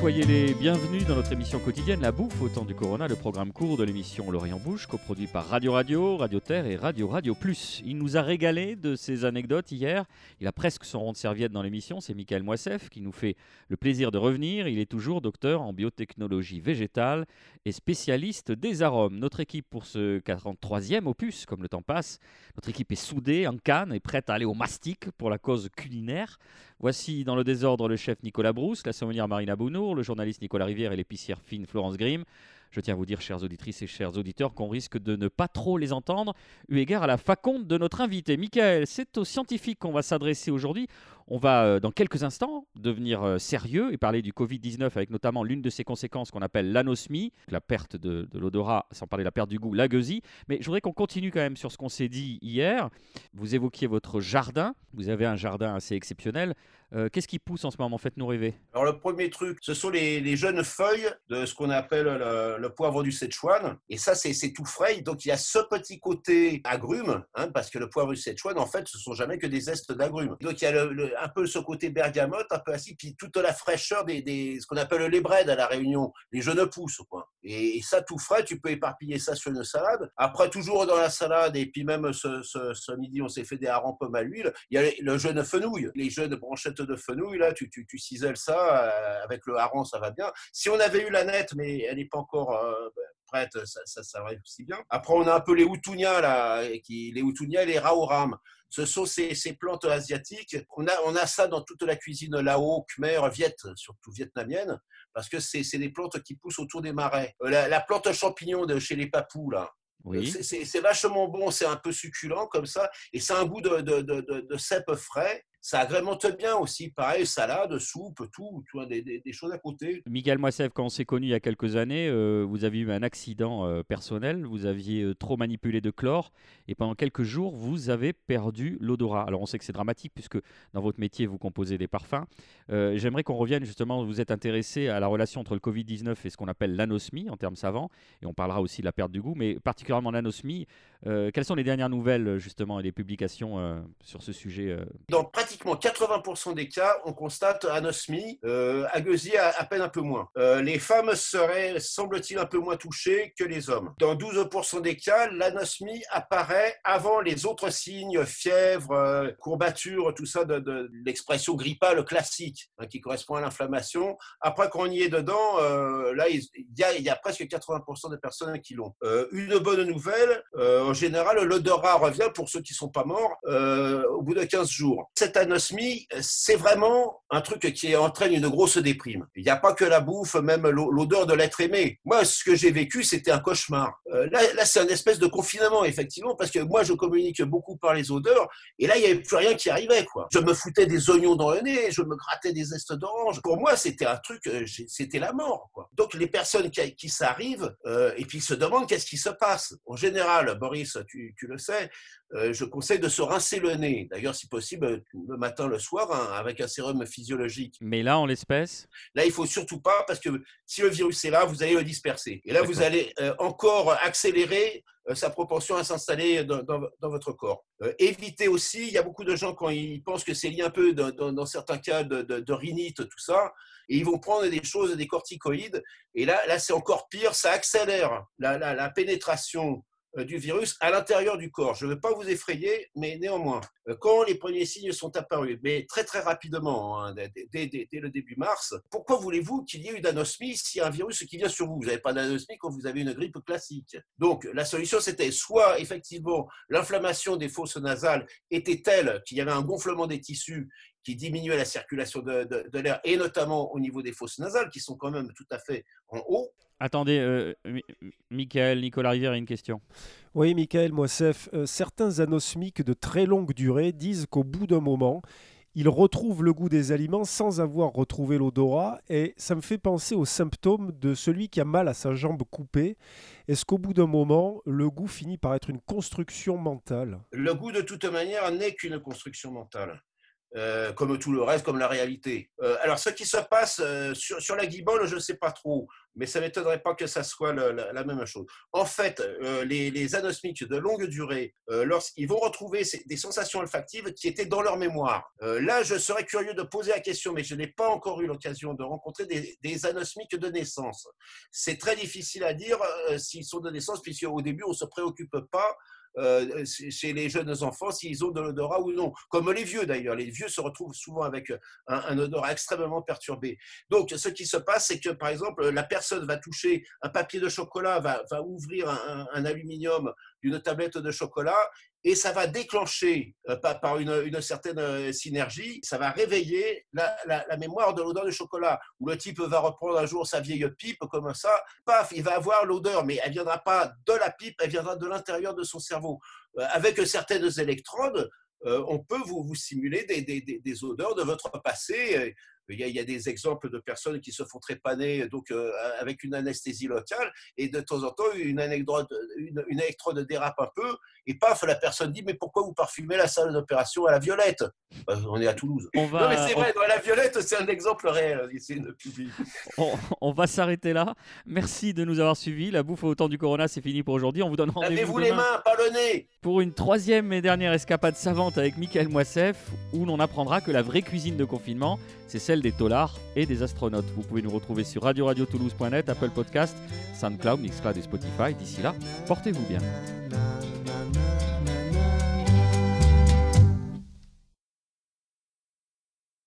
soyez les bienvenus dans notre émission quotidienne La Bouffe au temps du Corona, le programme court de l'émission L'Orient Bouche, coproduit par Radio Radio, Radio Terre et Radio Radio Plus. Il nous a régalé de ses anecdotes hier. Il a presque son rond de serviette dans l'émission. C'est Michael Moissef qui nous fait le plaisir de revenir. Il est toujours docteur en biotechnologie végétale et spécialiste des arômes. Notre équipe pour ce 43e opus, comme le temps passe, notre équipe est soudée, en canne et prête à aller au mastic pour la cause culinaire. Voici dans le désordre le chef Nicolas Brousse, la sommelière Marina Le journaliste Nicolas Rivière et l'épicière fine Florence Grimm. Je tiens à vous dire, chères auditrices et chers auditeurs, qu'on risque de ne pas trop les entendre, eu égard à la faconde de notre invité. Michael, c'est aux scientifiques qu'on va s'adresser aujourd'hui. On va, euh, dans quelques instants, devenir euh, sérieux et parler du Covid-19 avec notamment l'une de ses conséquences qu'on appelle l'anosmie, la perte de, l'odorat, sans parler de la perte du goût, la gueusie. Mais je voudrais qu'on continue quand même sur ce qu'on s'est dit hier. Vous évoquiez votre jardin. Vous avez un jardin assez exceptionnel. Euh, Qu'est-ce qui pousse en ce moment? Faites-nous rêver. Alors le premier truc, ce sont les, jeunes feuilles de ce qu'on appelle le, poivre du Sichuan. Et ça, c'est tout frais. Donc il y a ce petit côté agrumes, hein, parce que le poivre du Sichuan, en fait, ce sont jamais que des zestes d'agrumes. Donc il y a le, un peu ce côté bergamote, un peu assis, puis toute la fraîcheur des, ce qu'on appelle les bread à la Réunion, les jeunes pousses. Quoi. Et, et, ça, tout frais, tu peux éparpiller ça sur une salade. Après, toujours dans la salade, et puis même ce, midi, on s'est fait des harengs pommes à l'huile. Il y a le jeune fenouil, les jeunes branchettes de fenouil, là, tu, tu, tu ciselles ça, euh, avec le hareng, ça va bien. Si on avait eu la nette, mais elle n'est pas encore euh, prête, ça, ça, ça va aussi bien. Après, on a un peu les Hutunia, là, qui, les et les Raoram. Ce sont ces, ces, plantes asiatiques. On a, on a ça dans toute la cuisine lao, khmer, viet, surtout vietnamienne, parce que c'est des plantes qui poussent autour des marais. Euh, la, la plante champignon de chez les papous, là, Oui. c'est vachement bon, c'est un peu succulent comme ça, et a un goût de, de, de, de, de cèpe frais. Ça agrémente bien aussi, pareil, salade, soupe, tout, tu vois, des, des, des, choses à côté. Michael Moissef, quand on s'est connu il y a quelques années, euh, vous aviez eu un accident euh, personnel, vous aviez euh, trop manipulé de chlore, et pendant quelques jours, vous avez perdu l'odorat. Alors on sait que c'est dramatique, puisque dans votre métier, vous composez des parfums. Euh, j'aimerais qu'on revienne justement, vous êtes intéressé à la relation entre le Covid-19 et ce qu'on appelle l'anosmie, en termes savants, et on parlera aussi de la perte du goût, mais particulièrement l'anosmie. Quelles sont les dernières nouvelles, justement, et les publications sur ce sujet pratiquement 80% des cas, on constate anosmie, euh, à, peine un peu moins. Euh, les femmes seraient, semble-t-il, un peu moins touchées que les hommes. Dans 12% des cas, l'anosmie apparaît avant les autres signes, fièvre, euh, courbature, tout ça, de, l'expression grippale classique, hein, qui correspond à l'inflammation. Après, quand on y est dedans, euh, là, il y, a, presque 80% de personnes qui l'ont. Une bonne nouvelle, en général, l'odorat revient pour ceux qui sont pas morts au bout de 15 jours. Cette anosmie, c'est vraiment un truc qui entraîne une grosse déprime. Il n'y a pas que la bouffe, même l'odeur de l'être aimé. Moi, ce que j'ai vécu, c'était un cauchemar. Euh, là, c'est un espèce de confinement, effectivement, parce que moi, je communique beaucoup par les odeurs, et là, il n'y avait plus rien qui arrivait. Je me foutais des oignons dans le nez, je me grattais des zestes d'orange. Pour moi, c'était un truc, euh, c'était la mort. Donc, les personnes qui, qui s'arrivent, euh, et puis se demandent qu'est-ce qui se passe. En général, Boris, tu, tu le sais, euh, je conseille de se rincer le nez. D'ailleurs, si possible, le matin, le soir, hein, avec un sérum physiologique. Mais là, en l'espèce Là, il faut surtout pas, parce que si le virus est là, vous allez le disperser. Et là, vous allez euh, encore accélérer sa propension à s'installer dans, votre corps. Euh, évitez aussi, il y a beaucoup de gens, quand ils pensent que c'est lié un peu dans, certains cas de, rhinite, tout ça, et ils vont prendre des choses, des corticoïdes, et là, là c'est encore pire, ça accélère la, la, pénétration euh, du virus à l'intérieur du corps. Je ne veux pas vous effrayer, mais néanmoins, euh, quand les premiers signes sont apparus, mais très très rapidement, hein, dès, le début mars, pourquoi voulez-vous qu'il y ait eu d'anosmie s'il y a un virus qui vient sur vous? Vous n'avez pas d'anosmie quand vous avez une grippe classique. Donc la solution c'était soit effectivement l'inflammation des fosses nasales était telle qu'il y avait un gonflement des tissus qui diminuait la circulation de, de l'air, et notamment au niveau des fosses nasales, qui sont quand même tout à fait en haut. Attendez, euh, Michael, Nicolas Rivière a une question. Oui, Michael Moissef, euh, certains anosmiques de très longue durée disent qu'au bout d'un moment, ils retrouvent le goût des aliments sans avoir retrouvé l'odorat et ça me fait penser aux symptômes de celui qui a mal à sa jambe coupée. Est-ce qu'au bout d'un moment, le goût finit par être une construction mentale? Le goût, de toute manière, n'est qu'une construction mentale. Euh, comme tout le reste, comme la réalité. Euh, alors, ce qui se passe euh, sur, sur, la guibole, je ne sais pas trop, mais ça ne m'étonnerait pas que ça soit la, même chose. En fait, les, les, anosmiques de longue durée, lorsqu'ils vont retrouver des sensations olfactives qui étaient dans leur mémoire, là, je serais curieux de poser la question, mais je n'ai pas encore eu l'occasion de rencontrer des, des, anosmiques de naissance. C'est très difficile à dire s'ils sont de naissance, puisqu'au début, on ne se préoccupe pas euh, chez les jeunes enfants s'ils ont de l'odorat ou non. Comme les vieux d'ailleurs. Les vieux se retrouvent souvent avec un, odorat extrêmement perturbé. Donc, ce qui se passe, c'est que par exemple, la personne va toucher un papier de chocolat, va, ouvrir un aluminium d'une tablette de chocolat et ça va déclencher, euh, par une, certaine euh, synergie, ça va réveiller la, mémoire de l'odeur du chocolat. Où le type va reprendre un jour sa vieille pipe comme ça, paf, il va avoir l'odeur, mais elle viendra pas de la pipe, elle viendra de l'intérieur de son cerveau. Euh, avec certaines électrodes, on peut vous, simuler des, odeurs de votre passé il y, a, des exemples de personnes qui se font trépaner donc, euh, avec une anesthésie locale et de temps en temps, une, anecdote, une, une, électrode dérape un peu et paf, la personne dit Mais pourquoi vous parfumez la salle d'opération à la violette? Euh, On est à Toulouse. On va, non, mais c'est vrai, la violette, c'est un exemple réel on va s'arrêter là. Merci de nous avoir suivis. La bouffe au temps du Corona, c'est fini pour aujourd'hui. On vous donne rendez-vous. Lavez-vous les mains, pas le nez Pour une troisième et dernière escapade savante avec Michael Moissef, où l'on apprendra que la vraie cuisine de confinement, c'est celle des tolards et des astronautes. Vous pouvez nous retrouver sur radio-radio-toulouse.net, Apple Podcast, SoundCloud, Mixcloud et Spotify. D'ici là, portez-vous bien.